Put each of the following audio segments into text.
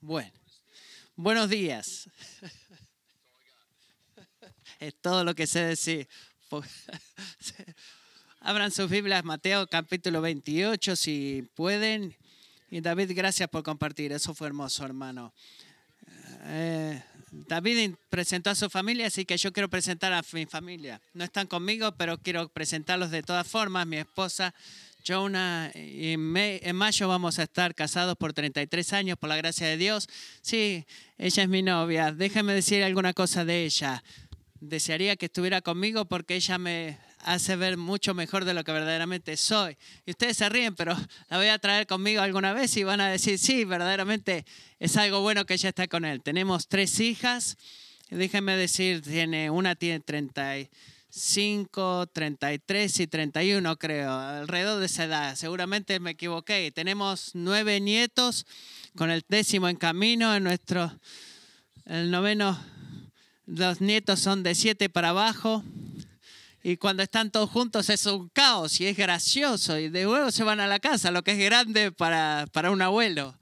Bueno, buenos días. Es todo lo que sé decir. Abran sus Biblias, Mateo capítulo 28, si pueden. Y David, gracias por compartir. Eso fue hermoso, hermano. Eh, David presentó a su familia, así que yo quiero presentar a mi familia. No están conmigo, pero quiero presentarlos de todas formas. Mi esposa Jonah, y en mayo vamos a estar casados por 33 años, por la gracia de Dios. Sí, ella es mi novia. Déjame decir alguna cosa de ella. Desearía que estuviera conmigo porque ella me hace ver mucho mejor de lo que verdaderamente soy. Y ustedes se ríen, pero la voy a traer conmigo alguna vez y van a decir, sí, verdaderamente es algo bueno que ella está con él. Tenemos tres hijas. Déjenme decir, tiene, una tiene 30 5, 33 y 31, creo, alrededor de esa edad. Seguramente me equivoqué. Tenemos nueve nietos, con el décimo en camino. En nuestro, el noveno, los nietos son de siete para abajo. Y cuando están todos juntos es un caos y es gracioso. Y de nuevo se van a la casa, lo que es grande para, para un abuelo.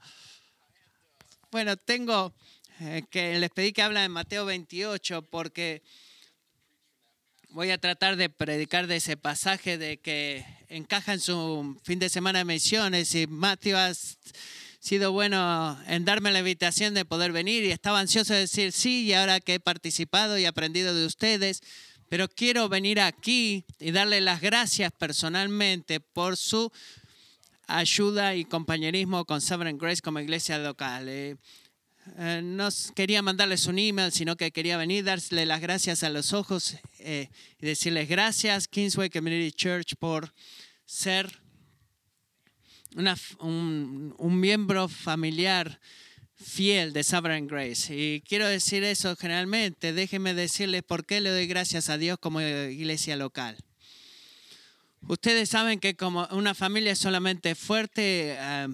Bueno, tengo eh, que les pedí que hablen en Mateo 28 porque voy a tratar de predicar de ese pasaje de que encaja en su fin de semana de misiones y Mateo ha sido bueno en darme la invitación de poder venir y estaba ansioso de decir sí y ahora que he participado y aprendido de ustedes, pero quiero venir aquí y darle las gracias personalmente por su ayuda y compañerismo con Sovereign Grace como iglesia local. Eh, no quería mandarles un email, sino que quería venir, darle las gracias a los ojos eh, y decirles gracias, Kingsway Community Church, por ser un, un, miembro familiar fiel de Sovereign Grace. Y quiero decir eso generalmente. Déjenme decirles por qué le doy gracias a Dios como iglesia local. Ustedes saben que como una familia es solamente fuerte eh,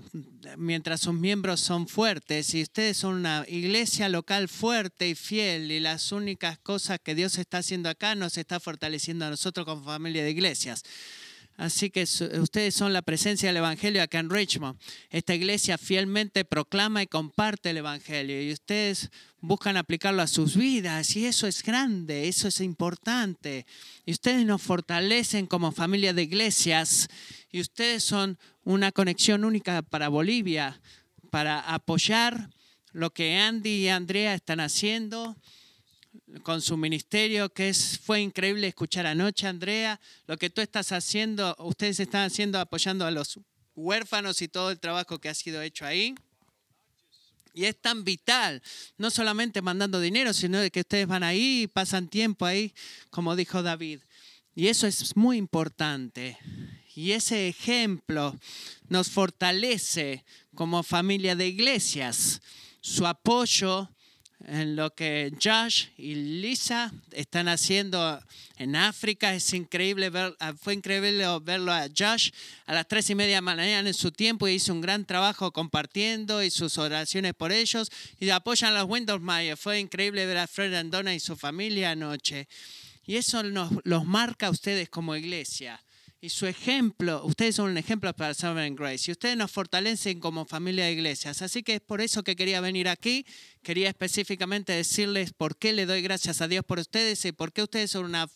mientras sus miembros son fuertes y ustedes son una iglesia local fuerte y fiel y las únicas cosas que Dios está haciendo acá nos está fortaleciendo a nosotros como familia de iglesias. Así que ustedes son la presencia del Evangelio acá en Richmond. Esta iglesia fielmente proclama y comparte el Evangelio y ustedes buscan aplicarlo a sus vidas y eso es grande, eso es importante. Y ustedes nos fortalecen como familia de iglesias y ustedes son una conexión única para Bolivia, para apoyar lo que Andy y Andrea están haciendo con su ministerio, que es, fue increíble escuchar anoche, Andrea, lo que tú estás haciendo, ustedes están haciendo apoyando a los huérfanos y todo el trabajo que ha sido hecho ahí. Y es tan vital, no solamente mandando dinero, sino de que ustedes van ahí y pasan tiempo ahí, como dijo David. Y eso es muy importante. Y ese ejemplo nos fortalece como familia de iglesias. Su apoyo en lo que Josh y Lisa están haciendo en África. Es increíble ah, fue increíble verlo a Josh a las tres y media de la mañana en su tiempo y hizo un gran trabajo compartiendo y sus oraciones por ellos y apoyan a los Windows Meyer. Fue increíble ver a Fred Andona y su familia anoche. Y eso nos, los marca a ustedes como iglesia. Y su ejemplo, ustedes son un ejemplo para Sovereign Grace. Y ustedes nos fortalecen como familia de iglesias. Así que es por eso que quería venir aquí. Quería específicamente decirles por qué le doy gracias a Dios por ustedes y por qué ustedes son una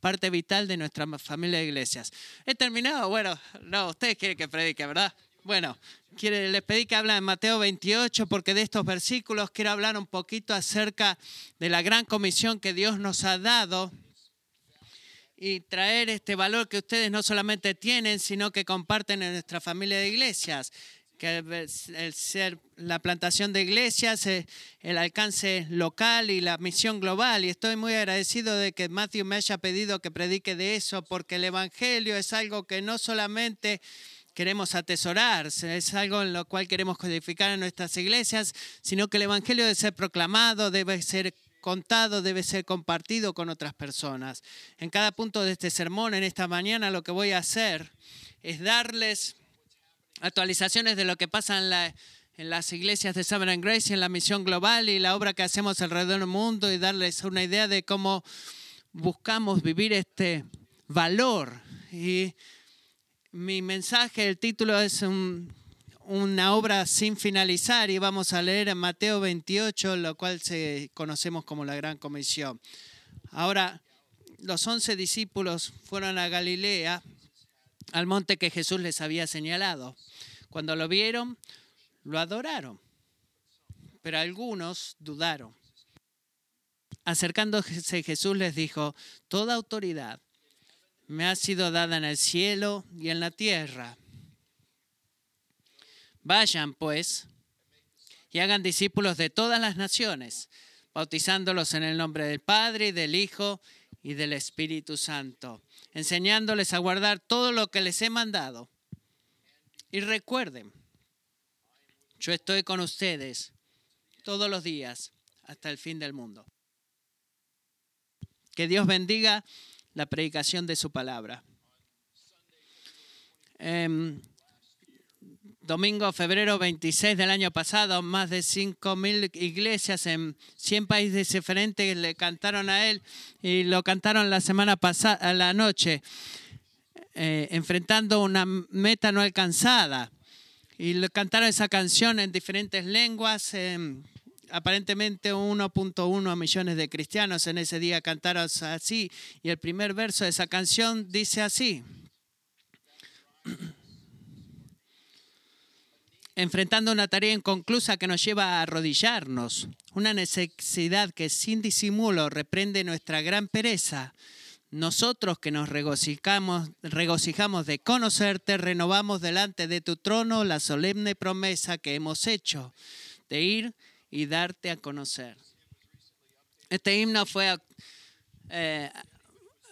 parte vital de nuestra familia de iglesias. ¿He terminado? Bueno, no, ustedes quieren que predique, ¿verdad? Bueno, les pedí que hablen en Mateo 28 porque de estos versículos quiero hablar un poquito acerca de la gran comisión que Dios nos ha dado y traer este valor que ustedes no solamente tienen, sino que comparten en nuestra familia de iglesias, que el ser la plantación de iglesias, eh, el alcance local y la misión global. Y estoy muy agradecido de que Matthew me haya pedido que predique de eso, porque el Evangelio es algo que no solamente queremos atesorar, es algo en lo cual queremos codificar en nuestras iglesias, sino que el Evangelio debe ser proclamado, debe ser contado debe ser compartido con otras personas. En cada punto de este sermón, en esta mañana, lo que voy a hacer es darles actualizaciones de lo que pasa en, las iglesias de Sovereign Grace en la misión global y la obra que hacemos alrededor del mundo y darles una idea de cómo buscamos vivir este valor. Y mi mensaje, el título es un, una obra sin finalizar y vamos a leer en Mateo 28, lo cual se, conocemos como la Gran Comisión. Ahora, los once discípulos fueron a Galilea, al monte que Jesús les había señalado. Cuando lo vieron, lo adoraron, pero algunos dudaron. Acercándose Jesús les dijo, toda autoridad me ha sido dada en el cielo y en la tierra. Vayan, pues, y hagan discípulos de todas las naciones, bautizándolos en el nombre del Padre del Hijo y del Espíritu Santo, enseñándoles a guardar todo lo que les he mandado. Y recuerden, yo estoy con ustedes todos los días hasta el fin del mundo. Que Dios bendiga la predicación de su palabra. Em, domingo, febrero 26 del año pasado, más de 5.000 iglesias en 100 países diferentes le cantaron a él y lo cantaron la semana pasada, la noche, eh, enfrentando una meta no alcanzada. Y le cantaron esa canción en diferentes lenguas. Em, aparentemente 1.1 millones de cristianos en ese día cantaron así. Y el primer verso de esa canción dice así. Enfrentando una tarea inconclusa que nos lleva a arrodillarnos, una necesidad que sin disimulo reprende nuestra gran pereza. Nosotros que nos regocijamos, de conocerte, renovamos delante de tu trono la solemne promesa que hemos hecho de ir y darte a conocer. Este himno fue eh,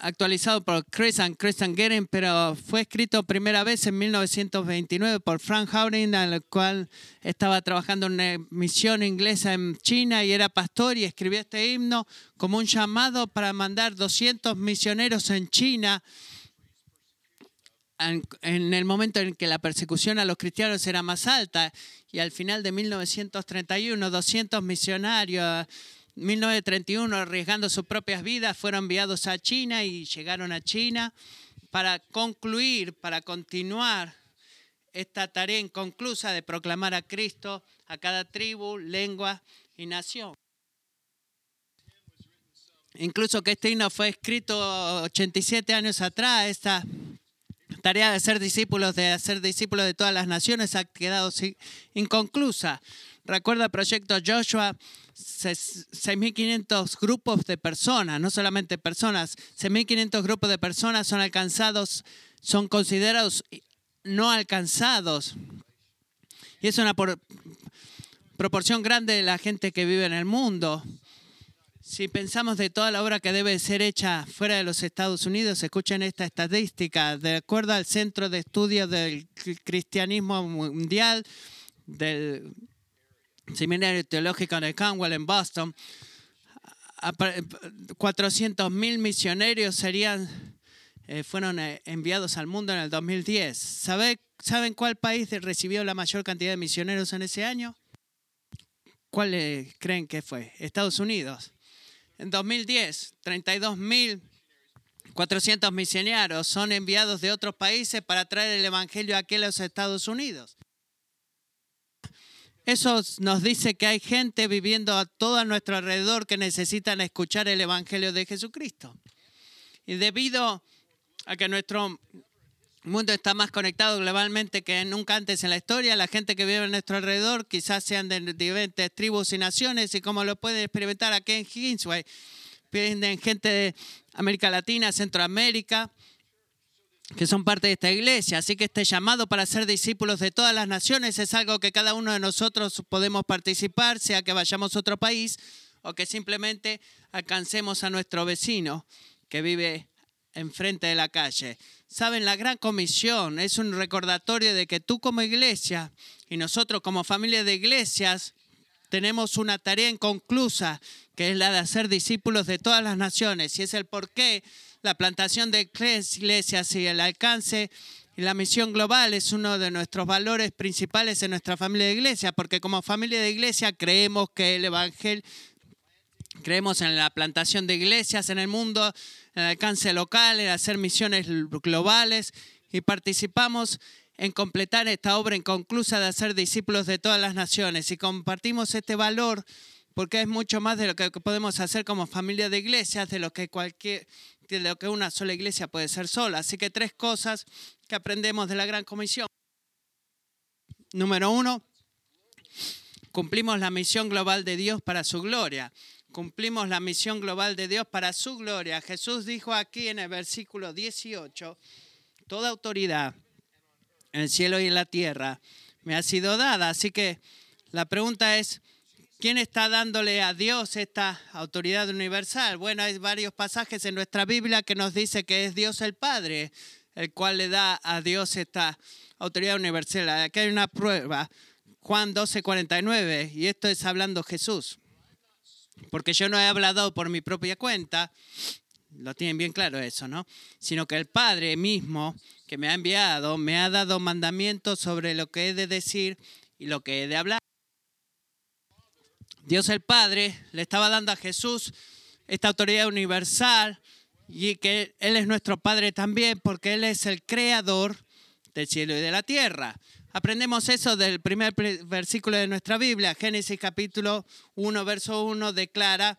actualizado por Chris and Christian Geren, pero fue escrito primera vez en 1929 por Frank Howring, al cual estaba trabajando en una misión inglesa en China y era pastor y escribió este himno como un llamado para mandar 200 misioneros en China en el momento en que la persecución a los cristianos era más alta. Y al final de 1931 200 misionarios 1931 arriesgando sus propias vidas fueron enviados a China y llegaron a China para concluir, para continuar esta tarea inconclusa de proclamar a Cristo a cada tribu, lengua y nación. Incluso que este himno fue escrito 87 años atrás, esta tarea de ser discípulos, de hacer discípulos de todas las naciones ha quedado inconclusa. Recuerda el proyecto Joshua, 6.500 grupos de personas, no solamente personas, 6.500 grupos de personas son alcanzados, son considerados no alcanzados. Y es una proporción grande de la gente que vive en el mundo. Si pensamos de toda la obra que debe ser hecha fuera de los Estados Unidos, escuchen esta estadística. De acuerdo al Centro de Estudios del Cristianismo Mundial del Seminario Teológico de Cornwall en Boston, 400.000 misioneros serían, eh, fueron eh, enviados al mundo en el 2010. ¿Saben cuál país recibió la mayor cantidad de misioneros en ese año? ¿Cuál eh, creen que fue? Estados Unidos. En 2010, 32.400 misioneros son enviados de otros países para traer el Evangelio aquí a los Estados Unidos. Eso nos dice que hay gente viviendo a todo nuestro alrededor que necesitan escuchar el Evangelio de Jesucristo. Y debido a que nuestro mundo está más conectado globalmente que nunca antes en la historia. La gente que vive a nuestro alrededor quizás sean de diferentes tribus y naciones y como lo pueden experimentar aquí en Kingsway. Vienen gente de América Latina, Centroamérica, que son parte de esta iglesia. Así que este llamado para ser discípulos de todas las naciones es algo que cada uno de nosotros podemos participar, sea que vayamos a otro país o que simplemente alcancemos a nuestro vecino que vive enfrente de la calle. Saben, la gran comisión es un recordatorio de que tú como iglesia y nosotros como familia de iglesias tenemos una tarea inconclusa, que es la de hacer discípulos de todas las naciones. Y es el por qué la plantación de iglesias y el alcance y la misión global es uno de nuestros valores principales en nuestra familia de iglesia, porque como familia de iglesia creemos que el Evangelio, creemos en la plantación de iglesias en el mundo, en el alcance local, en hacer misiones globales y participamos en completar esta obra inconclusa de hacer discípulos de todas las naciones. Y compartimos este valor porque es mucho más de lo que podemos hacer como familia de iglesias, de lo que cualquier de lo que una sola iglesia puede ser sola. Así que tres cosas que aprendemos de la Gran Comisión. Número uno, cumplimos la misión global de Dios para su gloria. Cumplimos la misión global de Dios para su gloria. Jesús dijo aquí en el versículo 18, toda autoridad en el cielo y en la tierra me ha sido dada. Así que la pregunta es, ¿quién está dándole a Dios esta autoridad universal? Bueno, hay varios pasajes en nuestra Biblia que nos dice que es Dios el Padre el cual le da a Dios esta autoridad universal. Aquí hay una prueba, Juan 12, 49, y esto es hablando Jesús. Porque yo no he hablado por mi propia cuenta, lo tienen bien claro eso, ¿no? Sino que el Padre mismo que me ha enviado me ha dado mandamientos sobre lo que he de decir y lo que he de hablar. Dios el Padre le estaba dando a Jesús esta autoridad universal y que Él es nuestro Padre también porque Él es el creador del cielo y de la tierra. Aprendemos eso del primer versículo de nuestra Biblia. Génesis capítulo 1, verso 1 declara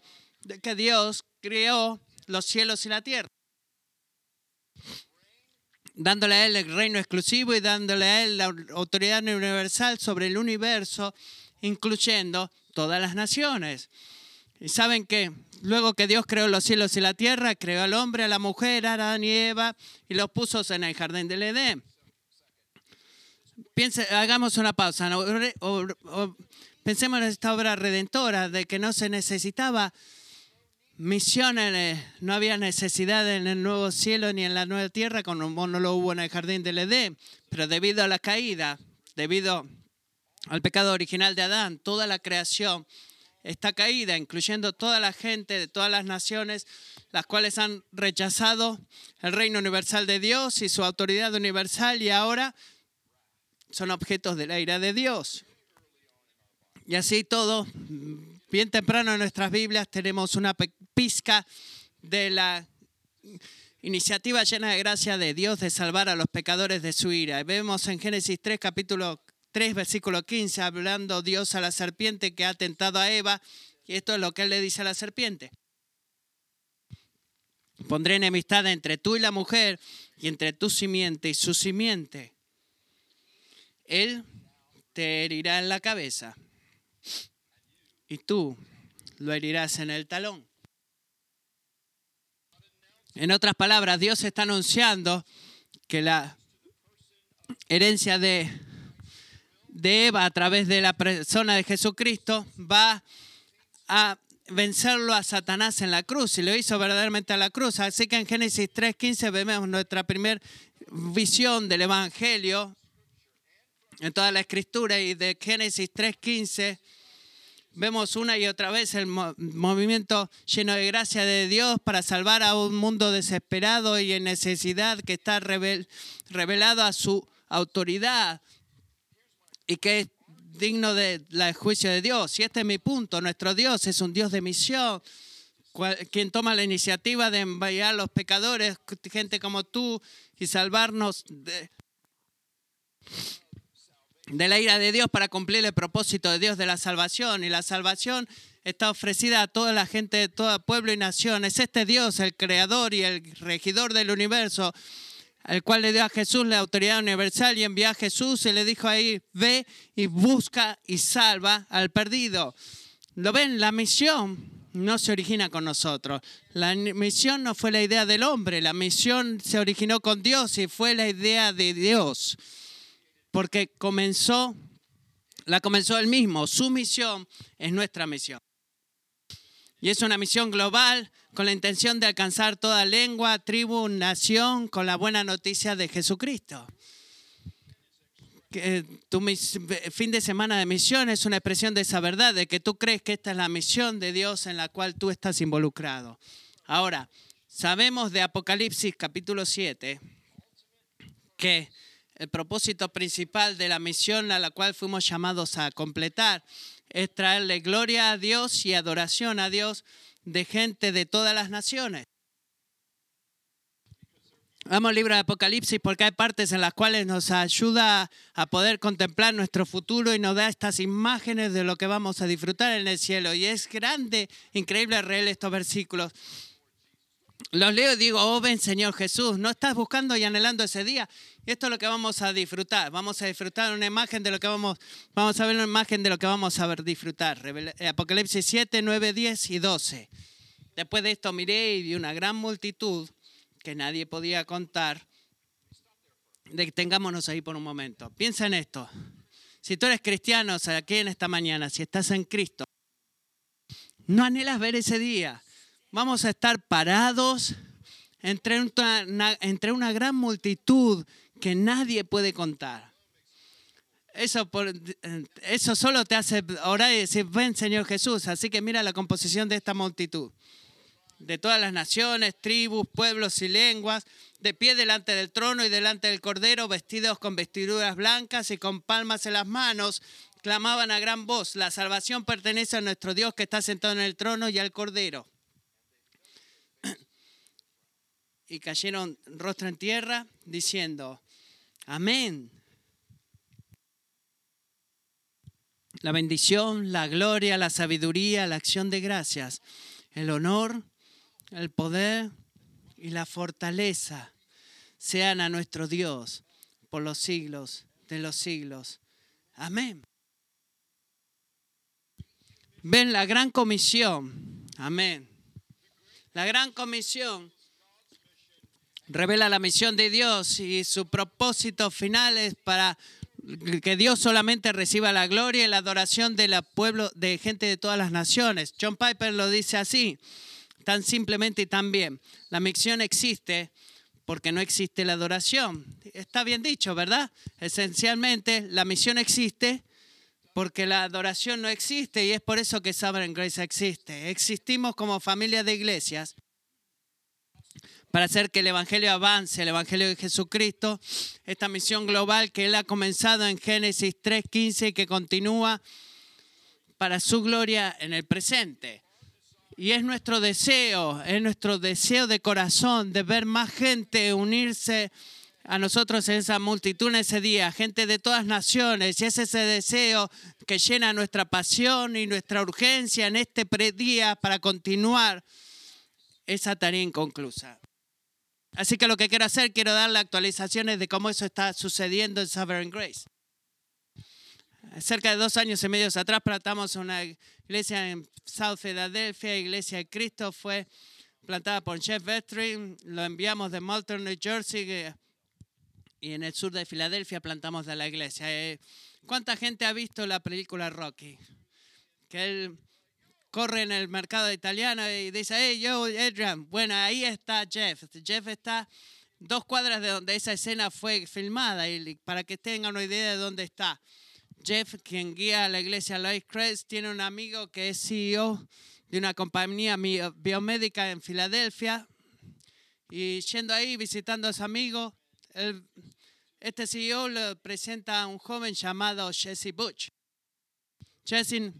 que Dios creó los cielos y la tierra, dándole a Él el reino exclusivo y dándole a Él la autoridad universal sobre el universo, incluyendo todas las naciones. Y saben que luego que Dios creó los cielos y la tierra, creó al hombre, a la mujer, a Adán y Eva, y los puso en el jardín del Edén. Piense, hagamos una pausa. pensemos en esta obra redentora de que no se necesitaba misiones, no había necesidad en el nuevo cielo ni en la nueva tierra, como no lo hubo en el jardín del Edén, pero debido a la caída, debido al pecado original de Adán, toda la creación está caída, incluyendo toda la gente de todas las naciones, las cuales han rechazado el reino universal de Dios y su autoridad universal y ahora son objetos de la ira de Dios. Y así todo, bien temprano en nuestras Biblias tenemos una pizca de la iniciativa llena de gracia de Dios de salvar a los pecadores de su ira. Vemos en Génesis 3, capítulo 3, versículo 15, hablando Dios a la serpiente que ha tentado a Eva, y esto es lo que él le dice a la serpiente. Pondré enemistad entre tú y la mujer, y entre tu simiente y su simiente él te herirá en la cabeza y tú lo herirás en el talón. En otras palabras, Dios está anunciando que la herencia de, de Eva a través de la persona de Jesucristo va a vencerlo a Satanás en la cruz y lo hizo verdaderamente a la cruz. Así que en Génesis 3.15 vemos nuestra primera visión del Evangelio en toda la escritura y de Génesis 3.15 vemos una y otra vez el movimiento lleno de gracia de Dios para salvar a un mundo desesperado y en necesidad que está revelado a su autoridad y que es digno del juicio de Dios. Y este es mi punto, nuestro Dios es un Dios de misión, quien toma la iniciativa de enviar a los pecadores, gente como tú, y salvarnos de de la ira de Dios para cumplir el propósito de Dios de la salvación. Y la salvación está ofrecida a toda la gente de todo pueblo y nación. Es este Dios, el creador y el regidor del universo, el cual le dio a Jesús la autoridad universal y envió a Jesús y le dijo ahí, ve y busca y salva al perdido. ¿Lo ven? La misión no se origina con nosotros. La misión no fue la idea del hombre, la misión se originó con Dios y fue la idea de Dios porque comenzó, la comenzó él mismo. Su misión es nuestra misión. Y es una misión global con la intención de alcanzar toda lengua, tribu, nación con la buena noticia de Jesucristo. Que tu fin de semana de misión es una expresión de esa verdad, de que tú crees que esta es la misión de Dios en la cual tú estás involucrado. Ahora, sabemos de Apocalipsis capítulo 7 que el propósito principal de la misión a la cual fuimos llamados a completar es traerle gloria a Dios y adoración a Dios de gente de todas las naciones. Vamos al libro de Apocalipsis porque hay partes en las cuales nos ayuda a poder contemplar nuestro futuro y nos da estas imágenes de lo que vamos a disfrutar en el cielo. Y es grande, increíble leer estos versículos. Los leo y digo, oh ven Señor Jesús, no estás buscando y anhelando ese día. Esto es lo que vamos a disfrutar. Vamos a disfrutar una imagen de lo que vamos, vamos a ver una imagen de lo que vamos a ver disfrutar. Apocalipsis 7, 9, 10 y 12. Después de esto miré y vi una gran multitud que nadie podía contar. Detengámonos ahí por un momento. Piensa en esto. Si tú eres cristiano, o sea, aquí en esta mañana, si estás en Cristo, no anhelas ver ese día. Vamos a estar parados entre una, entre una gran multitud que nadie puede contar. Eso, eso solo te hace orar y decir, ven Señor Jesús. Así que mira la composición de esta multitud de todas las naciones, tribus, pueblos y lenguas, de pie delante del trono y delante del cordero, vestidos con vestiduras blancas y con palmas en las manos, clamaban a gran voz, la salvación pertenece a nuestro Dios que está sentado en el trono y al cordero. Y cayeron rostro en tierra diciendo, amén. La bendición, la gloria, la sabiduría, la acción de gracias, el honor el poder y la fortaleza sean a nuestro Dios por los siglos de los siglos. Amén. Ven la gran comisión. Amén. La gran comisión revela la misión de Dios y su propósito final es para que Dios solamente reciba la gloria y la adoración del pueblo de gente de todas las naciones. John Piper lo dice así tan simplemente y tan bien. La misión existe porque no existe la adoración. Está bien dicho, ¿verdad? Esencialmente, la misión existe porque la adoración no existe y es por eso que Sovereign Grace existe. Existimos como familia de iglesias para hacer que el Evangelio avance, el Evangelio de Jesucristo, esta misión global que Él ha comenzado en Génesis 3.15 y que continúa para su gloria en el presente. Y es nuestro deseo, es nuestro deseo de corazón de ver más gente unirse a nosotros en esa multitud en ese día, gente de todas naciones. Y es ese deseo que llena nuestra pasión y nuestra urgencia en este predía para continuar esa tarea inconclusa. Así que lo que quiero hacer, quiero darle actualizaciones de cómo eso está sucediendo en Sovereign Grace. Cerca de dos años y medio atrás plantamos una iglesia en South Philadelphia, Iglesia de Cristo, fue plantada por Jeff Vetri, lo enviamos de Malton, New Jersey, y en el sur de Filadelfia plantamos de la iglesia. Eh, ¿Cuánta gente ha visto la película Rocky? Que corre en el mercado italiano y dice, hey, yo, Adrian, bueno, ahí está Jeff. Jeff está dos cuadras de donde esa escena fue filmada y para que tengan una idea de dónde está. Jeff, quien guía a la iglesia Life Crest, tiene un amigo que es CEO de una compañía biomédica en Filadelfia. Y yendo ahí, visitando a su amigo, este CEO le presenta a un joven llamado Jesse Butch. Jesse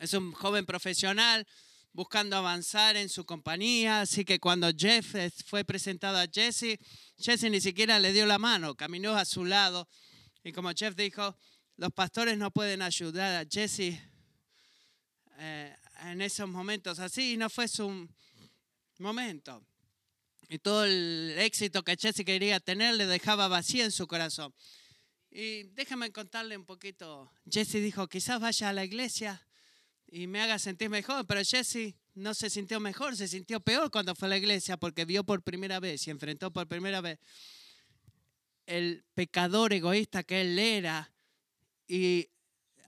es un joven profesional buscando avanzar en su compañía, así que cuando Jeff fue presentado a Jesse, Jesse ni siquiera le dio la mano, caminó a su lado y como Jeff dijo, los pastores no pueden ayudar a Jesse eh, en esos momentos así, no fue su momento. Y todo el éxito que Jesse quería tener le dejaba vacío en su corazón. Y déjame contarle un poquito. Jesse dijo, quizás vaya a la iglesia y me haga sentir mejor, pero Jesse no se sintió mejor, se sintió peor cuando fue a la iglesia porque vio por primera vez y enfrentó por primera vez el pecador egoísta que él era y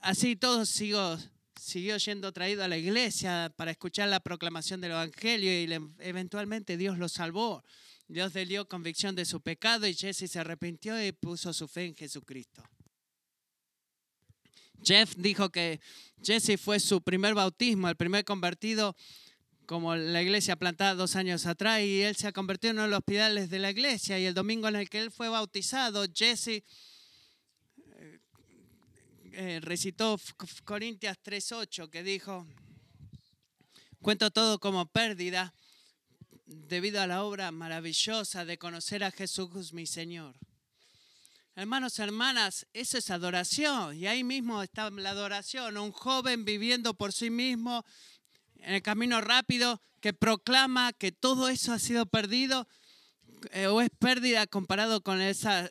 así todo siguió, siguió yendo traído a la iglesia para escuchar la proclamación del Evangelio y eventualmente Dios lo salvó. Dios le dio convicción de su pecado y Jesse se arrepintió y puso su fe en Jesucristo. Jeff dijo que Jesse fue su primer bautismo, el primer convertido como la iglesia plantada dos años atrás y él se ha convertido en uno de los hospitales de la iglesia y el domingo en el que él fue bautizado, Jesse eh, recitó Corintias 3.8 que dijo, cuento todo como pérdida debido a la obra maravillosa de conocer a Jesús mi Señor. Hermanos, hermanas, eso es adoración. Y ahí mismo está la adoración. Un joven viviendo por sí mismo en el camino rápido que proclama que todo eso ha sido perdido eh, o es pérdida comparado con esa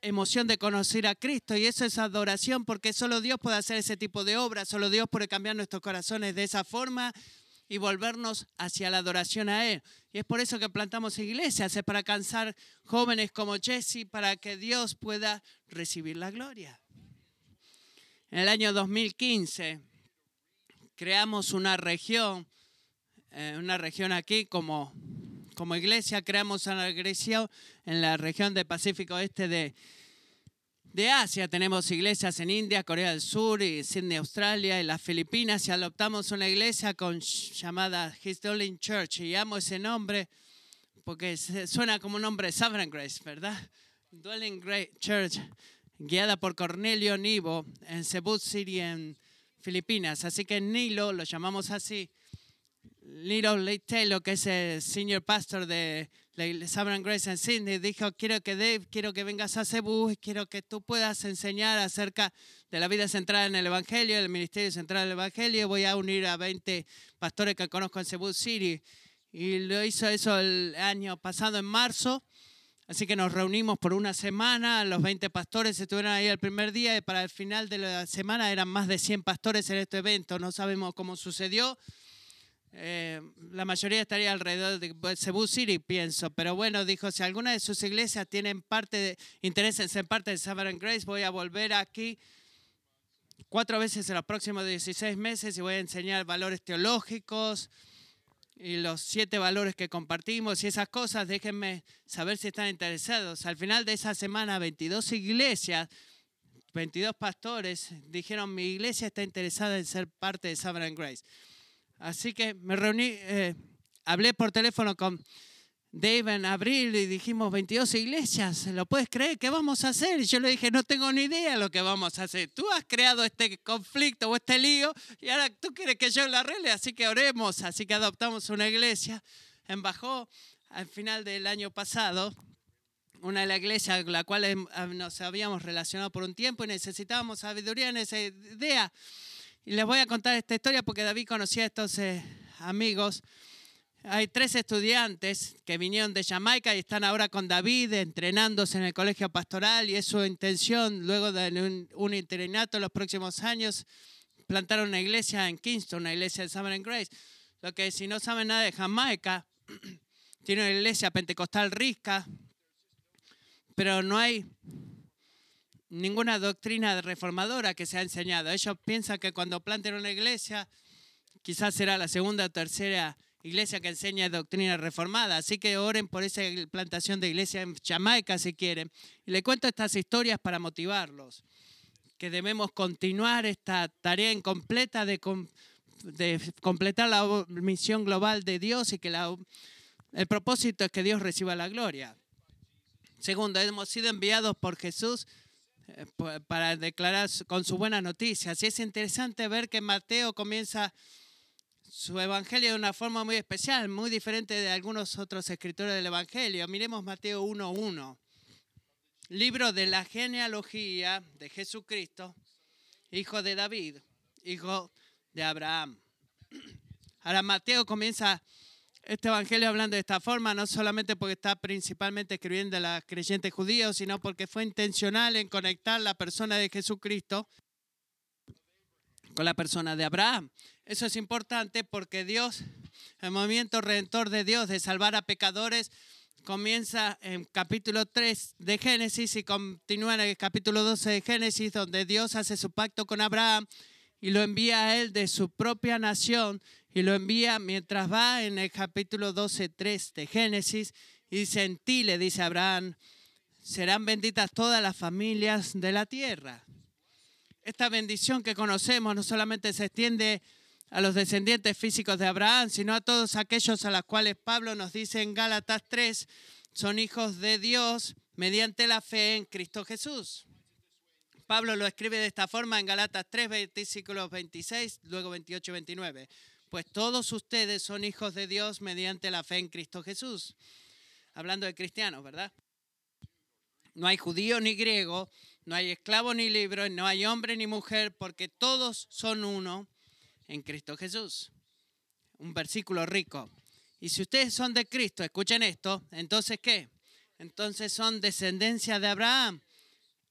emoción de conocer a Cristo. Y eso es adoración porque solo Dios puede hacer ese tipo de obra. Solo Dios puede cambiar nuestros corazones de esa forma y volvernos hacia la adoración a Él. Y es por eso que plantamos iglesias, es para alcanzar jóvenes como Jesse, para que Dios pueda recibir la gloria. En el año 2015 creamos una región, eh, una región aquí como, como iglesia, creamos una iglesia en la región del Pacífico Este de, de Asia. Tenemos iglesias en India, Corea del Sur y Sydney, Australia y las Filipinas y adoptamos una iglesia con, llamada His Church y amo ese nombre porque suena como un nombre de Sovereign Grace, ¿verdad? Dwelling Church, guiada por Cornelio Nivo en Cebu City en Filipinas. Así que Nilo, lo llamamos así, Little Late Taylor, que es el senior pastor de la Sabran Grace en Sydney, dijo, quiero que Dave, quiero que vengas a Cebu, quiero que tú puedas enseñar acerca de la vida central en el Evangelio, el ministerio central del Evangelio. Voy a unir a 20 pastores que conozco en Cebu City. Y lo hizo eso el año pasado, en marzo. Así que nos reunimos por una semana, los 20 pastores estuvieron ahí el primer día y para el final de la semana eran más de 100 pastores en este evento. No sabemos cómo sucedió, eh, la mayoría estaría alrededor de pues, Cebu City, pienso. Pero bueno, dijo, si alguna de sus iglesias tienen parte de, interés en parte de Sovereign Grace, voy a volver aquí cuatro veces en los próximos 16 meses y voy a enseñar valores teológicos y los siete valores que compartimos y esas cosas. Déjenme saber si están interesados. Al final de esa semana, 22 iglesias 22 pastores dijeron, mi iglesia está interesada en ser parte de Sovereign Grace. Así que me reuní, eh, hablé por teléfono con Dave en abril y dijimos 22 iglesias, ¿lo puedes creer? ¿Qué vamos a hacer? Y yo le dije, no tengo ni idea lo que vamos a hacer. Tú has creado este conflicto o este lío y ahora tú quieres que yo lo arregle, así que oremos. Así que adoptamos una iglesia en Bajó al final del año pasado, una de las iglesias con la cual nos habíamos relacionado por un tiempo y necesitábamos sabiduría en esa idea. Y les voy a contar esta historia porque David conocía a estos eh, amigos. Hay tres estudiantes que vinieron de Jamaica y están ahora con David entrenándose en el colegio pastoral y es su intención, luego de un, interinato en los próximos años, plantar una iglesia en Kingston, una iglesia de Summer Grace. Lo que si no saben nada de Jamaica, tiene una iglesia pentecostal rica, pero no hay ninguna doctrina reformadora que se ha enseñado. Ellos piensan que cuando planten una iglesia, quizás será la segunda o tercera iglesia que enseña doctrina reformada. Así que oren por esa plantación de iglesia en Jamaica si quieren. Y le cuento estas historias para motivarlos, que debemos continuar esta tarea incompleta de, completar la misión global de Dios y que el propósito es que Dios reciba la gloria. Segundo, hemos sido enviados por Jesús para declarar con su buena noticia. Así es interesante ver que Mateo comienza su evangelio de una forma muy especial, muy diferente de algunos otros escritores del evangelio. Miremos Mateo 1.1, libro de la genealogía de Jesucristo, hijo de David, hijo de Abraham. Ahora Mateo comienza este evangelio hablando de esta forma, no solamente porque está principalmente escribiendo a los creyentes judíos, sino porque fue intencional en conectar la persona de Jesucristo con la persona de Abraham. Eso es importante porque Dios, el movimiento redentor de Dios de salvar a pecadores, comienza en capítulo 3 de Génesis y continúa en el capítulo 12 de Génesis, donde Dios hace su pacto con Abraham y lo envía a él de su propia nación y lo envía mientras va en el capítulo 12.3 de Génesis y dice, en ti le dice Abraham, serán benditas todas las familias de la tierra. Esta bendición que conocemos no solamente se extiende a los descendientes físicos de Abraham, sino a todos aquellos a los cuales Pablo nos dice en Gálatas 3, son hijos de Dios mediante la fe en Cristo Jesús. Pablo lo escribe de esta forma en Galatas 3, versículos 26, luego 28 29 pues todos ustedes son hijos de Dios mediante la fe en Cristo Jesús. Hablando de cristianos, ¿verdad? No hay judío ni griego, no hay esclavo ni libre, no hay hombre ni mujer, porque todos son uno en Cristo Jesús. Un versículo rico. Y si ustedes son de Cristo, escuchen esto, entonces ¿qué? Entonces son descendencia de Abraham,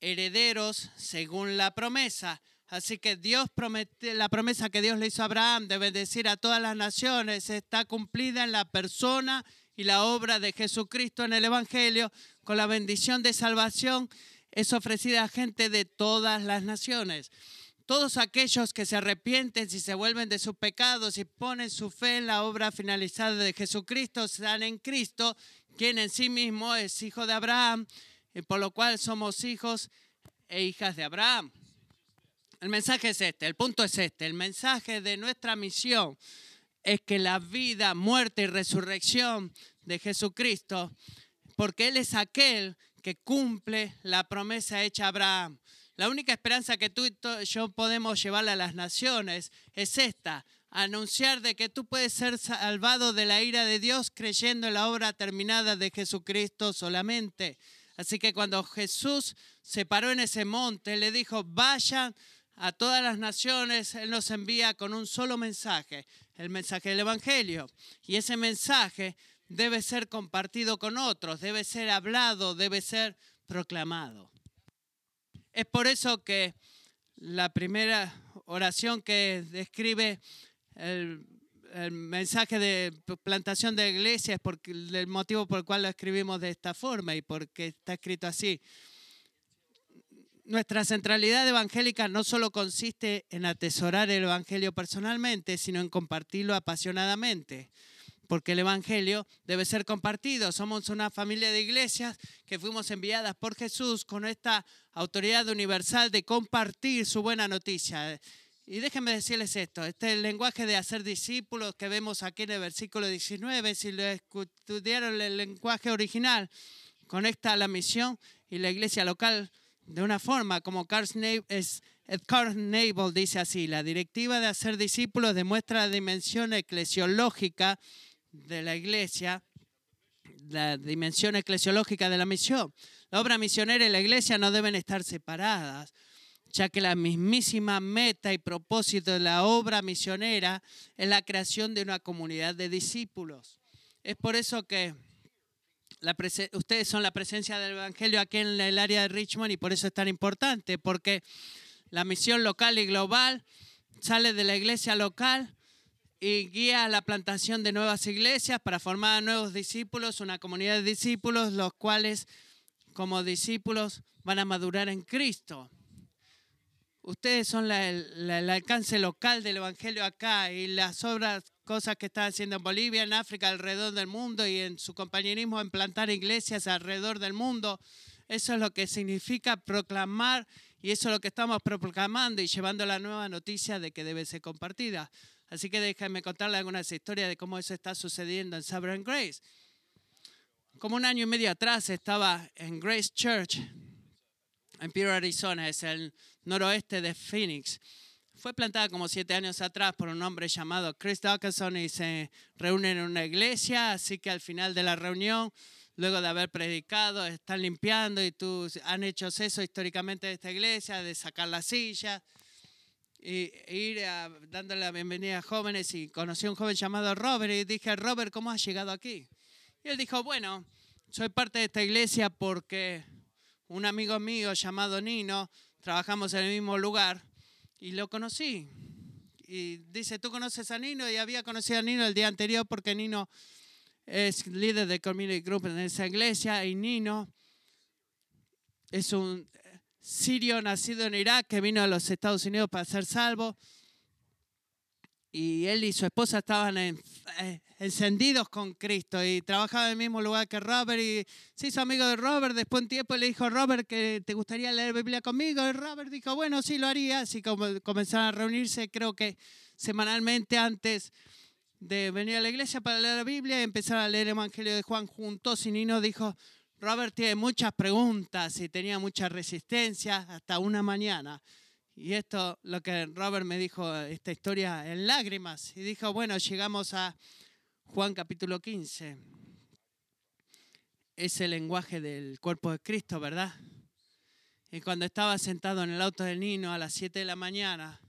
herederos según la promesa. Así que Dios promete, la promesa que Dios le hizo a Abraham de bendecir a todas las naciones está cumplida en la persona y la obra de Jesucristo en el Evangelio, con la bendición de salvación es ofrecida a gente de todas las naciones. Todos aquellos que se arrepienten y se vuelven de sus pecados y ponen su fe en la obra finalizada de Jesucristo, están en Cristo, quien en sí mismo es hijo de Abraham, y por lo cual somos hijos e hijas de Abraham. El mensaje es este, el punto es este, el mensaje de nuestra misión es que la vida, muerte y resurrección de Jesucristo, porque Él es aquel que cumple la promesa hecha a Abraham. La única esperanza que tú y yo podemos llevarle a las naciones es esta, anunciar de que tú puedes ser salvado de la ira de Dios creyendo en la obra terminada de Jesucristo solamente. Así que cuando Jesús se paró en ese monte, le dijo, vayan a todas las naciones, Él nos envía con un solo mensaje, el mensaje del Evangelio. Y ese mensaje debe ser compartido con otros, debe ser hablado, debe ser proclamado. Es por eso que la primera oración que describe el, mensaje de plantación de iglesia es el motivo por el cual lo escribimos de esta forma y porque está escrito así. Nuestra centralidad evangélica no solo consiste en atesorar el Evangelio personalmente, sino en compartirlo apasionadamente porque el Evangelio debe ser compartido. Somos una familia de iglesias que fuimos enviadas por Jesús con esta autoridad universal de compartir su buena noticia. Y déjenme decirles esto, este el lenguaje de hacer discípulos que vemos aquí en el versículo 19, si lo estudiaron el lenguaje original, conecta la misión y la iglesia local de una forma como Carl Nabel dice así, la directiva de hacer discípulos demuestra la dimensión eclesiológica de la iglesia, la dimensión eclesiológica de la misión. La obra misionera y la iglesia no deben estar separadas, ya que la mismísima meta y propósito de la obra misionera es la creación de una comunidad de discípulos. Es por eso que ustedes son la presencia del Evangelio aquí en el área de Richmond y por eso es tan importante, porque la misión local y global sale de la iglesia local y guía a la plantación de nuevas iglesias para formar nuevos discípulos, una comunidad de discípulos, los cuales como discípulos van a madurar en Cristo. Ustedes son el alcance local del Evangelio acá y las obras, cosas que están haciendo en Bolivia, en África, alrededor del mundo y en su compañerismo en plantar iglesias alrededor del mundo. Eso es lo que significa proclamar y eso es lo que estamos proclamando y llevando la nueva noticia de que debe ser compartida. Así que déjenme contarle algunas historias de cómo eso está sucediendo en Sovereign Grace. Como un año y medio atrás estaba en Grace Church, en Pure, Arizona, es el noroeste de Phoenix. Fue plantada como siete años atrás por un hombre llamado Chris Dawkinson y se reúnen en una iglesia, así que al final de la reunión, luego de haber predicado, están limpiando y tú han hecho eso históricamente de esta iglesia, de sacar las sillas y ir dándole la bienvenida a jóvenes y conocí a un joven llamado Robert y dije, Robert, ¿cómo has llegado aquí? Y él dijo, bueno, soy parte de esta iglesia porque un amigo mío llamado Nino, trabajamos en el mismo lugar y lo conocí. Y dice, ¿tú conoces a Nino? Y había conocido a Nino el día anterior porque Nino es líder de Community Group en esa iglesia y Nino es un sirio nacido en Irak que vino a los Estados Unidos para ser salvo. Y él y su esposa estaban eh, encendidos con Cristo y trabajaban en el mismo lugar que Robert. Y se hizo amigo de Robert. Después de un tiempo le dijo, Robert, que te gustaría leer Biblia conmigo. Y Robert dijo, bueno, sí lo haría. Así como comenzaron a reunirse, creo que semanalmente antes de venir a la iglesia para leer la Biblia y empezar a leer el Evangelio de Juan juntos. Y Nino dijo, Robert tiene muchas preguntas y tenía mucha resistencia hasta una mañana. Y esto, lo que Robert me dijo, esta historia en lágrimas. Y dijo, bueno, llegamos a Juan capítulo 15. Es el lenguaje del cuerpo de Cristo, ¿verdad? Y cuando estaba sentado en el auto del Nino a las 7 de la mañana,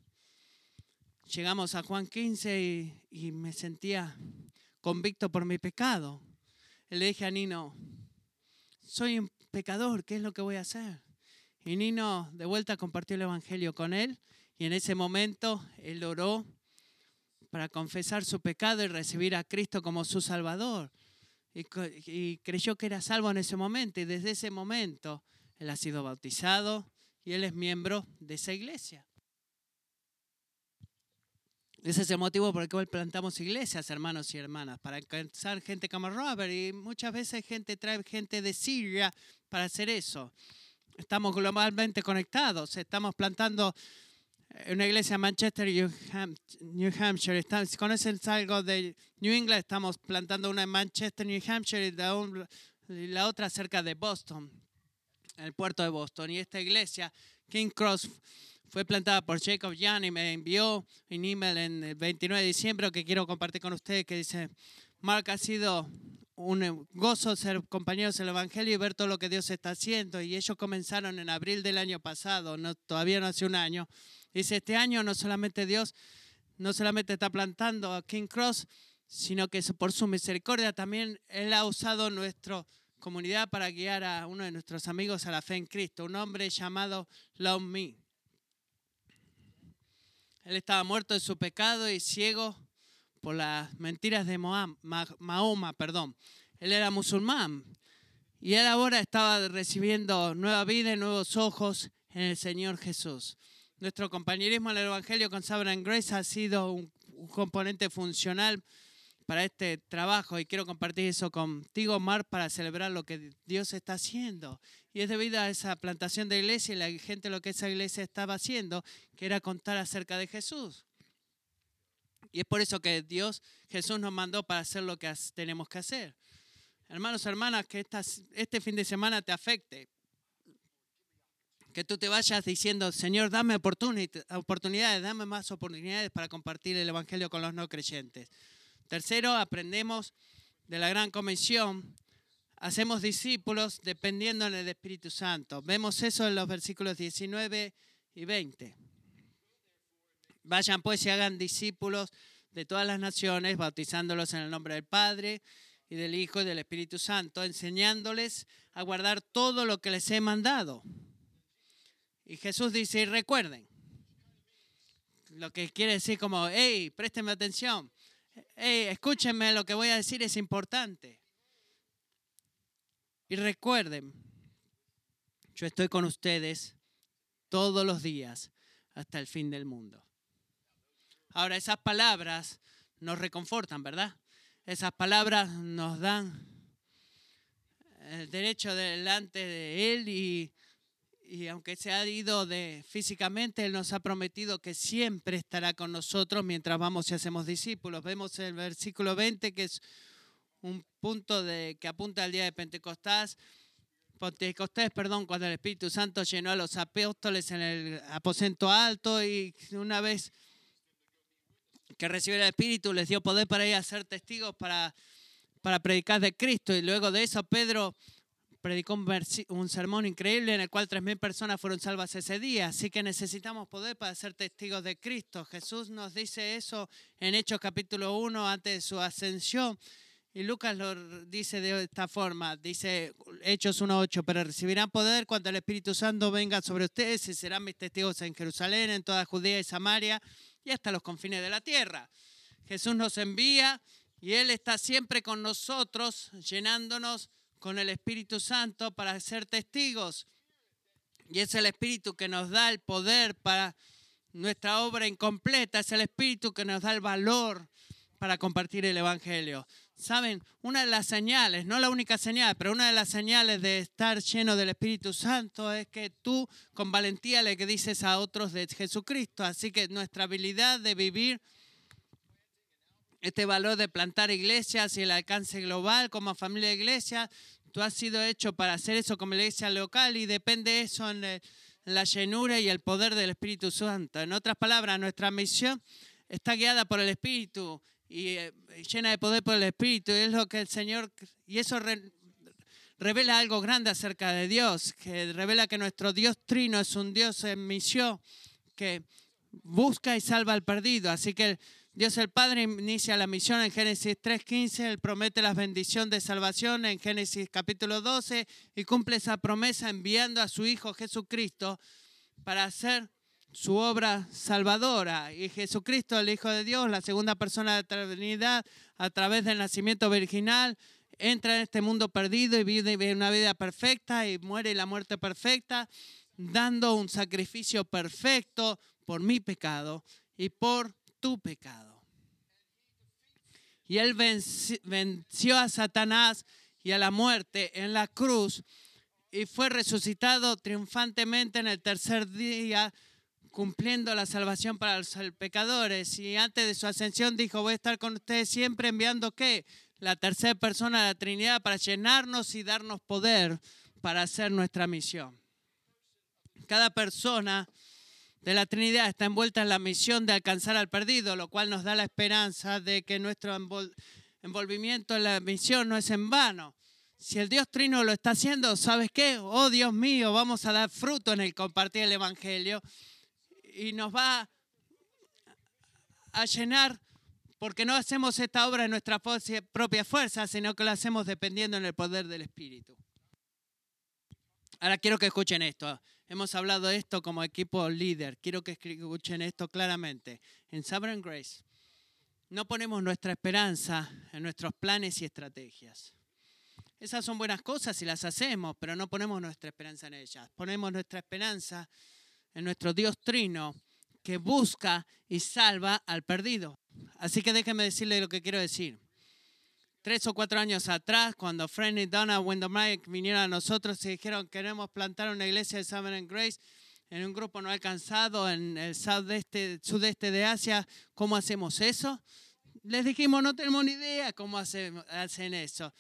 llegamos a Juan 15 y, me sentía convicto por mi pecado. Y le dije a Nino, soy un pecador, ¿qué es lo que voy a hacer? Y Nino de vuelta compartió el Evangelio con él y en ese momento él oró para confesar su pecado y recibir a Cristo como su Salvador. Y, y creyó que era salvo en ese momento y desde ese momento él ha sido bautizado y él es miembro de esa iglesia. Ese es el motivo por el cual plantamos iglesias, hermanos y hermanas, para alcanzar gente como Robert. Y muchas veces gente trae gente de Siria para hacer eso. Estamos globalmente conectados. Estamos plantando una iglesia en Manchester, New Hampshire. Si conocen algo de New England, estamos plantando una en Manchester, New Hampshire, y la otra cerca de Boston el puerto de Boston. Y esta iglesia, King Cross, fue plantada por Jacob Young y me envió un email en el 29 de diciembre que quiero compartir con ustedes que dice, Mark ha sido un gozo ser compañeros del Evangelio y ver todo lo que Dios está haciendo. Y ellos comenzaron en abril del año pasado, no, todavía no hace un año. Dice, este año no solamente Dios, no solamente está plantando a King Cross, sino que por su misericordia también Él ha usado nuestro comunidad para guiar a uno de nuestros amigos a la fe en Cristo, un hombre llamado Love Me. Él estaba muerto de su pecado y ciego por las mentiras de Mahoma, perdón. Él era musulmán y él ahora estaba recibiendo nueva vida y nuevos ojos en el Señor Jesús. Nuestro compañerismo en el Evangelio con Sabra Grace ha sido un, un componente funcional para este trabajo y quiero compartir eso contigo, Mar, para celebrar lo que Dios está haciendo. Y es debido a esa plantación de iglesia y la gente lo que esa iglesia estaba haciendo, que era contar acerca de Jesús. Y es por eso que Dios, Jesús nos mandó para hacer lo que tenemos que hacer. Hermanos, hermanas, que este fin de semana te afecte. Que tú te vayas diciendo, Señor, dame oportunidades, dame más oportunidades para compartir el Evangelio con los no creyentes. Tercero, aprendemos de la gran comisión. Hacemos discípulos dependiendo del Espíritu Santo. Vemos eso en los versículos 19 y 20. Vayan pues y hagan discípulos de todas las naciones, bautizándolos en el nombre del Padre y del Hijo y del Espíritu Santo, enseñándoles a guardar todo lo que les he mandado. Y Jesús dice, y recuerden, lo que quiere decir como, hey, présteme atención, hey, escúchenme, lo que voy a decir es importante. Y recuerden, yo estoy con ustedes todos los días hasta el fin del mundo. Ahora, esas palabras nos reconfortan, ¿verdad? Esas palabras nos dan el derecho delante de Él y y aunque se ha ido de físicamente, Él nos ha prometido que siempre estará con nosotros mientras vamos y hacemos discípulos. Vemos el versículo 20, que es un punto de, que apunta al día de Pentecostés. Pentecostés, perdón, cuando el Espíritu Santo llenó a los apóstoles en el aposento alto y una vez que recibieron el Espíritu les dio poder para ir a ser testigos para, para predicar de Cristo. Y luego de eso Pedro predicó un, sermón increíble en el cual 3.000 personas fueron salvas ese día. Así que necesitamos poder para ser testigos de Cristo. Jesús nos dice eso en Hechos capítulo 1 antes de su ascensión. Y Lucas lo dice de esta forma, dice Hechos 1.8, pero recibirán poder cuando el Espíritu Santo venga sobre ustedes y serán mis testigos en Jerusalén, en toda Judea y Samaria y hasta los confines de la tierra. Jesús nos envía y Él está siempre con nosotros, llenándonos con el Espíritu Santo para ser testigos. Y es el Espíritu que nos da el poder para nuestra obra incompleta, es el Espíritu que nos da el valor para compartir el Evangelio. Saben, una de las señales, no la única señal, pero una de las señales de estar lleno del Espíritu Santo es que tú con valentía le dices a otros de Jesucristo. Así que nuestra habilidad de vivir este valor de plantar iglesias y el alcance global como familia de iglesia. Tú has sido hecho para hacer eso como iglesia local y depende eso en en la llenura y el poder del Espíritu Santo. En otras palabras, nuestra misión está guiada por el Espíritu y eh, llena de poder por el Espíritu. Y es lo que el Señor, y eso revela algo grande acerca de Dios, que revela que nuestro Dios trino es un Dios en misión que busca y salva al perdido. Así que Dios el Padre inicia la misión en Génesis 3.15, Él promete la bendición de salvación en Génesis capítulo 12 y cumple esa promesa enviando a su Hijo Jesucristo para hacer su obra salvadora. Y Jesucristo, el Hijo de Dios, la segunda persona de la Trinidad, a través del nacimiento virginal, entra en este mundo perdido y vive una vida perfecta y muere la muerte perfecta, dando un sacrificio perfecto por mi pecado y por tu pecado. Y él venció a Satanás y a la muerte en la cruz y fue resucitado triunfantemente en el tercer día, cumpliendo la salvación para los pecadores. Y antes de su ascensión dijo, voy a estar con ustedes siempre enviando qué? La tercera persona de la Trinidad para llenarnos y darnos poder para hacer nuestra misión. Cada persona de la Trinidad está envuelta en la misión de alcanzar al perdido, lo cual nos da la esperanza de que nuestro envolvimiento en la misión no es en vano. Si el Dios Trino lo está haciendo, ¿sabes qué? Oh Dios mío, vamos a dar fruto en el compartir el Evangelio y nos va a llenar porque no hacemos esta obra en nuestra propia fuerza, sino que lo hacemos dependiendo en el poder del Espíritu. Ahora quiero que escuchen esto. Hemos hablado de esto como equipo líder. Quiero que escuchen esto claramente. En Sovereign Grace no ponemos nuestra esperanza en nuestros planes y estrategias. Esas son buenas cosas y las hacemos, pero no ponemos nuestra esperanza en ellas. Ponemos nuestra esperanza en nuestro Dios Trino que busca y salva al perdido. Así que déjenme decirle lo que quiero decir tres o cuatro años atrás, cuando Fred y Donna Mike vinieron a nosotros y dijeron queremos plantar una iglesia de Summer and Grace en un grupo no alcanzado en el sudeste, sudeste de Asia, ¿cómo hacemos eso? Les dijimos, no tenemos ni idea cómo hacen eso.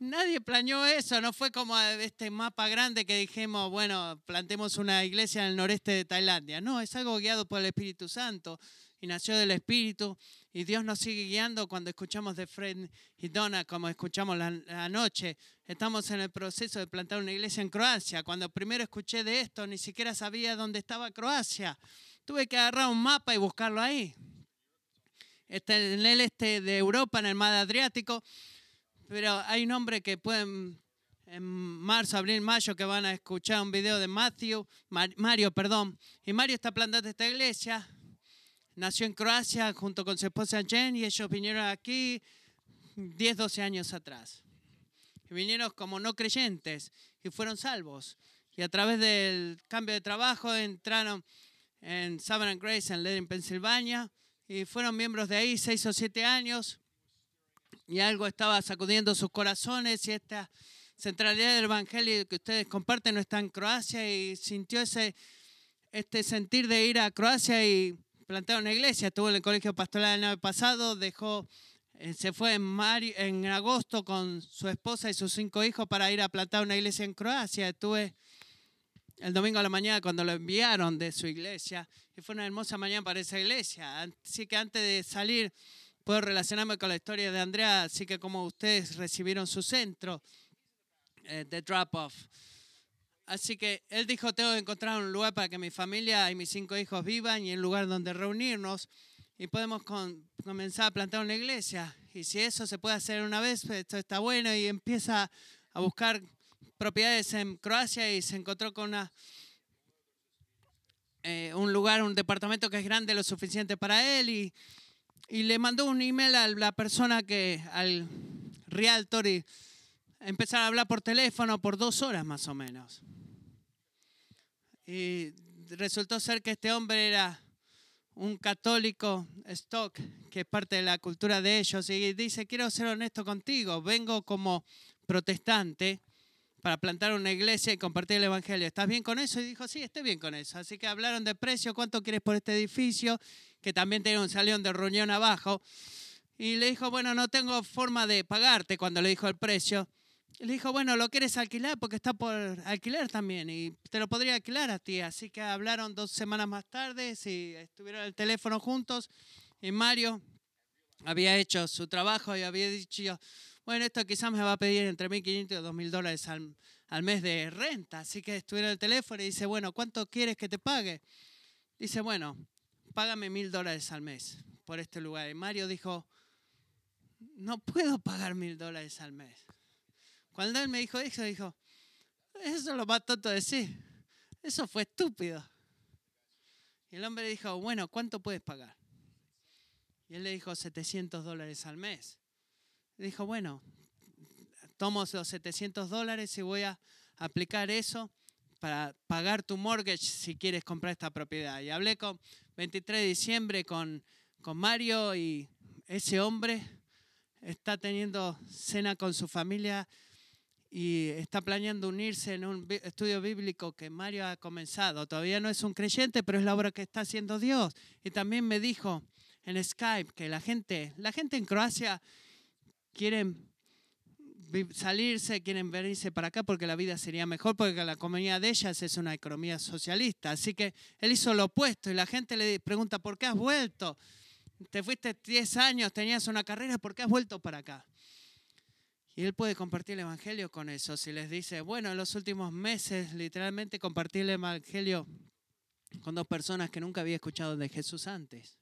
Nadie planeó eso, no fue como este mapa grande que dijimos, bueno, plantemos una iglesia en el noreste de Tailandia. No, es algo guiado por el Espíritu Santo y nació del Espíritu. Y Dios nos sigue guiando cuando escuchamos de Fred y Donna, como escuchamos la, la, noche. Estamos en el proceso de plantar una iglesia en Croacia. Cuando primero escuché de esto, ni siquiera sabía dónde estaba Croacia. Tuve que agarrar un mapa y buscarlo ahí. Este, en el este de Europa, en el mar Adriático. Pero hay un hombre que pueden en marzo, abril, mayo que van a escuchar un video de Matthew, Mario, perdón. Y Mario está plantando esta iglesia nació en Croacia junto con su esposa Jen y ellos vinieron aquí 10, 12 años atrás. Y vinieron como no creyentes y fueron salvos. Y a través del cambio de trabajo entraron en Savannah Grace en Ledin, Pensilvania, y fueron miembros de ahí seis o siete años. Y algo estaba sacudiendo sus corazones y esta centralidad del Evangelio que ustedes comparten no está en Croacia y sintió ese este sentir de ir a Croacia y plantar una iglesia. Estuvo en el colegio pastoral el año pasado, dejó, eh, se fue en, en agosto con su esposa y sus cinco hijos para ir a plantar una iglesia en Croacia. Estuve el domingo a la mañana cuando lo enviaron de su iglesia y fue una hermosa mañana para esa iglesia. Así que antes de salir puedo relacionarme con la historia de Andrea, así que como ustedes recibieron su centro eh, de drop-off. Así que él dijo, tengo que encontrar un lugar para que mi familia y mis cinco hijos vivan y un lugar donde reunirnos y podemos comenzar a plantar una iglesia. Y si eso se puede hacer una vez, pues esto está bueno y empieza a buscar propiedades en Croacia y se encontró con una, eh, un lugar, un departamento que es grande lo suficiente para él y, y le mandó un email a la persona que, al realtor y empezaron a hablar por teléfono por dos horas más o menos. Y resultó ser que este hombre era un católico stock, que es parte de la cultura de ellos, y dice, quiero ser honesto contigo, vengo como protestante para plantar una iglesia y compartir el Evangelio. ¿Estás bien con eso? Y dijo, sí, estoy bien con eso. Así que hablaron de precio, cuánto quieres por este edificio, que también tiene un salón de reunión abajo. Y le dijo, bueno, no tengo forma de pagarte cuando le dijo el precio. Y le dijo, bueno, ¿lo quieres alquilar? Porque está por alquilar también y te lo podría alquilar a ti. Así que hablaron dos semanas más tarde y estuvieron el teléfono juntos y Mario había hecho su trabajo y había dicho, bueno, esto quizás me va a pedir entre 1.500 y 2.000 dólares al, al mes de renta. Así que estuvieron el teléfono y dice, bueno, ¿cuánto quieres que te pague? Dice, bueno, págame mil dólares al mes por este lugar. Y Mario dijo, no puedo pagar mil dólares al mes. Cuando él me dijo eso, dijo, eso es lo más tonto de decir. Eso fue estúpido. Y el hombre dijo, bueno, ¿cuánto puedes pagar? Y él le dijo, 700 dólares al mes. Dijo, bueno, tomo los 700 dólares y voy a aplicar eso para pagar tu mortgage si quieres comprar esta propiedad. Y hablé con 23 de diciembre con, con Mario y ese hombre está teniendo cena con su familia y está planeando unirse en un estudio bíblico que Mario ha comenzado. Todavía no es un creyente, pero es la obra que está haciendo Dios. Y también me dijo en Skype que la gente, la gente en Croacia quiere salirse, quieren venirse para acá porque la vida sería mejor, porque la economía de ellas es una economía socialista. Así que él hizo lo opuesto y la gente le pregunta, ¿por qué has vuelto? Te fuiste 10 años, tenías una carrera, ¿por qué has vuelto para acá? Y él puede compartir el Evangelio con eso. Si les dice, bueno, en los últimos meses literalmente compartí el Evangelio con dos personas que nunca había escuchado de Jesús antes.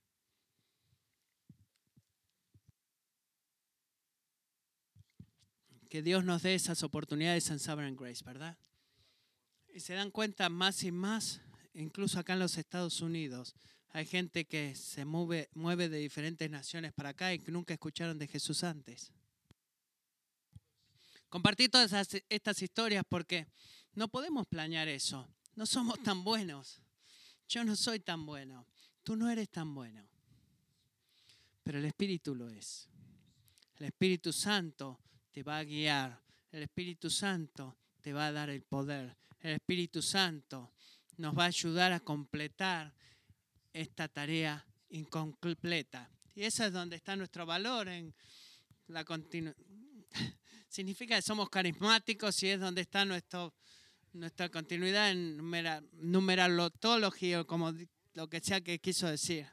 Que Dios nos dé esas oportunidades en Sovereign Grace, ¿verdad? Y se dan cuenta más y más, incluso acá en los Estados Unidos, hay gente que se mueve, mueve de diferentes naciones para acá y que nunca escucharon de Jesús antes. Compartí todas estas historias porque no podemos planear eso. No somos tan buenos. Yo no soy tan bueno. Tú no eres tan bueno. Pero el Espíritu lo es. El Espíritu Santo te va a guiar. El Espíritu Santo te va a dar el poder. El Espíritu Santo nos va a ayudar a completar esta tarea incompleta. Y eso es donde está nuestro valor en la continuidad significa que somos carismáticos y es donde está nuestro, nuestra continuidad en numerología o como lo que sea que quiso decir.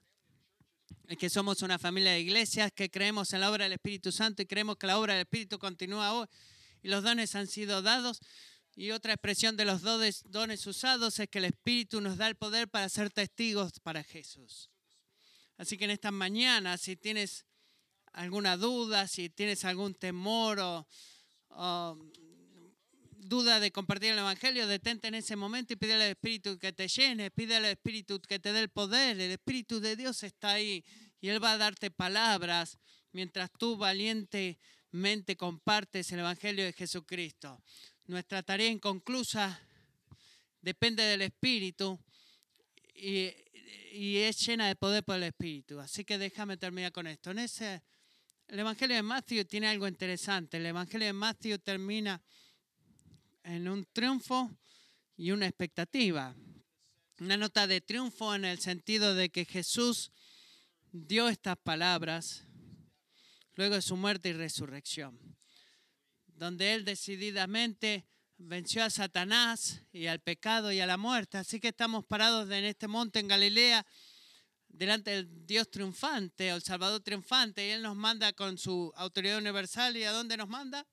Es que somos una familia de iglesias que creemos en la obra del Espíritu Santo y creemos que la obra del Espíritu continúa hoy y los dones han sido dados. Y otra expresión de los dones, dones usados es que el Espíritu nos da el poder para ser testigos para Jesús. Así que en esta mañana, si tienes alguna duda, si tienes algún temor o, duda de compartir el Evangelio, detente en ese momento y pídele al Espíritu que te llene, pídele al Espíritu que te dé el poder. El Espíritu de Dios está ahí y Él va a darte palabras mientras tú valientemente compartes el Evangelio de Jesucristo. Nuestra tarea inconclusa depende del Espíritu y, y, es llena de poder por el Espíritu. Así que déjame terminar con esto. En ese el Evangelio de Matthew tiene algo interesante. El Evangelio de Matthew termina en un triunfo y una expectativa. Una nota de triunfo en el sentido de que Jesús dio estas palabras luego de su muerte y resurrección, donde Él decididamente venció a Satanás y al pecado y a la muerte. Así que estamos parados en este monte en Galilea delante del Dios triunfante, el Salvador triunfante, y Él nos manda con su autoridad universal. ¿Y a dónde nos manda?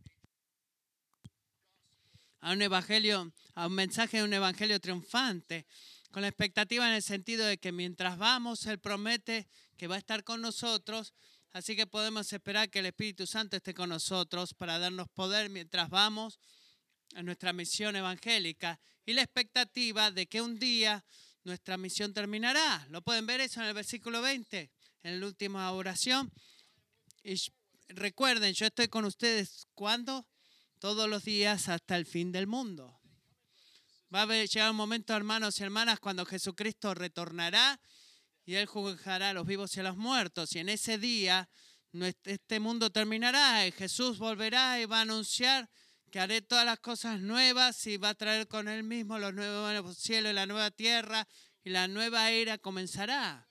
A un evangelio, a un mensaje de un evangelio triunfante, con la expectativa en el sentido de que mientras vamos, Él promete que va a estar con nosotros, así que podemos esperar que el Espíritu Santo esté con nosotros para darnos poder mientras vamos a nuestra misión evangélica y la expectativa de que un día nuestra misión terminará. Lo pueden ver eso en el versículo 20, en la última oración. Y recuerden, yo estoy con ustedes cuando todos los días hasta el fin del mundo. Va a llegar un momento, hermanos y hermanas, cuando Jesucristo retornará y Él juzgará a los vivos y a los muertos. Y en ese día este mundo terminará y Jesús volverá y va a anunciar que haré todas las cosas nuevas y va a traer con él mismo los nuevos cielos y la nueva tierra y la nueva era comenzará.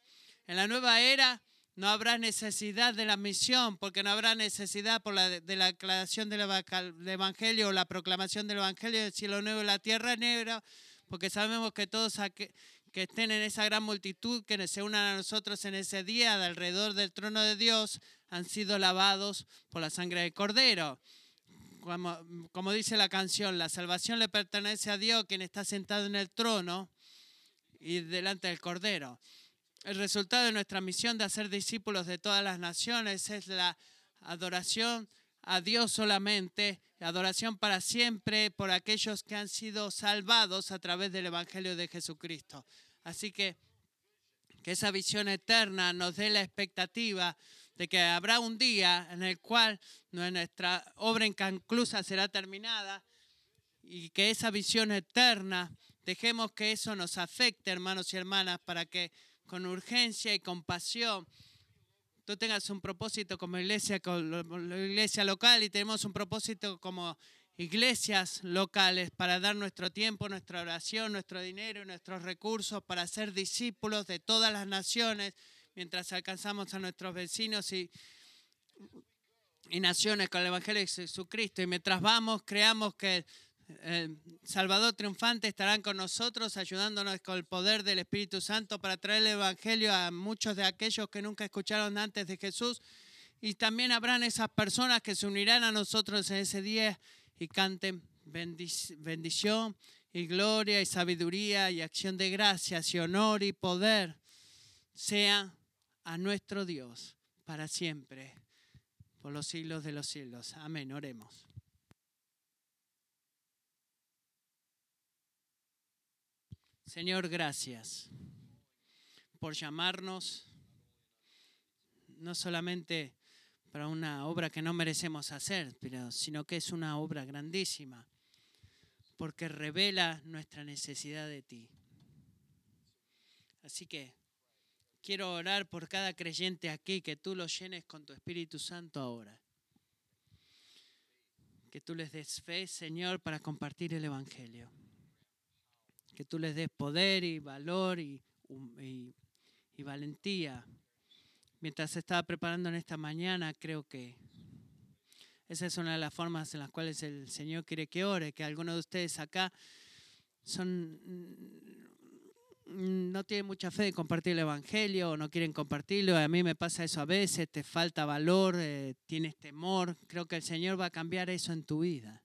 En la nueva era No habrá necesidad de la misión, porque no habrá necesidad por la, de la aclaración del Evangelio o la proclamación del Evangelio del cielo nuevo y la tierra negra, porque sabemos que todos que, estén en esa gran multitud que se unan a nosotros en ese día de alrededor del trono de Dios han sido lavados por la sangre del Cordero. Como dice la canción, la salvación le pertenece a Dios, quien está sentado en el trono y delante del Cordero. El resultado de nuestra misión de hacer discípulos de todas las naciones es la adoración a Dios solamente, la adoración para siempre por aquellos que han sido salvados a través del Evangelio de Jesucristo. Así que que esa visión eterna nos dé la expectativa de que habrá un día en el cual nuestra obra inconclusa será terminada y que esa visión eterna, dejemos que eso nos afecte, hermanos y hermanas, para que con urgencia y compasión tú tengas un propósito como iglesia, como iglesia local y tenemos un propósito como iglesias locales para dar nuestro tiempo, nuestra oración, nuestro dinero nuestros recursos para ser discípulos de todas las naciones mientras alcanzamos a nuestros vecinos y, y naciones con el Evangelio de Jesucristo. Y mientras vamos, creamos que el Salvador triunfante estarán con nosotros, ayudándonos con el poder del Espíritu Santo para traer el Evangelio a muchos de aquellos que nunca escucharon antes de Jesús. Y también habrán esas personas que se unirán a nosotros en ese día y canten bendición y gloria y sabiduría y acción de gracias y honor y poder sea a nuestro Dios para siempre, por los siglos de los siglos. Amén. Oremos. Señor, gracias por llamarnos no solamente para una obra que no merecemos hacer, sino que es una obra grandísima, porque revela nuestra necesidad de ti. Así que quiero orar por cada creyente aquí, que tú lo llenes con tu Espíritu Santo ahora. Que tú les des fe, Señor, para compartir el Evangelio que tú les des poder y valor y, valentía. Mientras estaba preparando en esta mañana, creo que esa es una de las formas en las cuales el Señor quiere que ore, que algunos de ustedes acá son mm, no tienen mucha fe de compartir el Evangelio o no quieren compartirlo. A mí me pasa eso a veces, te falta valor, eh, tienes temor. Creo que el Señor va a cambiar eso en tu vida.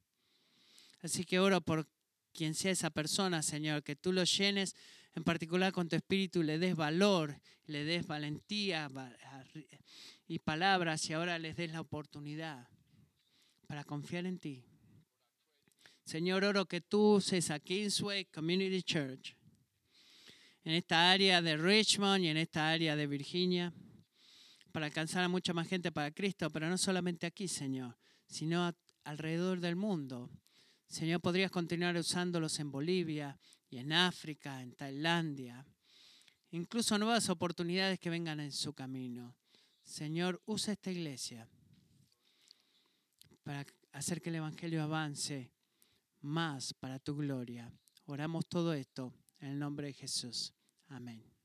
Así que oro por quien sea esa persona, Señor, que tú lo llenes en particular con tu espíritu, le des valor, le des valentía y palabras y ahora les des la oportunidad para confiar en ti. Señor, oro que tú uses a Kingsway Community Church en esta área de Richmond y en esta área de Virginia para alcanzar a mucha más gente para Cristo, pero no solamente aquí, Señor, sino alrededor del mundo Señor, podrías continuar usándolos en Bolivia y en África, en Tailandia, incluso nuevas oportunidades que vengan en su camino. Señor, usa esta iglesia para hacer que el Evangelio avance más para tu gloria. Oramos todo esto en el nombre de Jesús. Amén.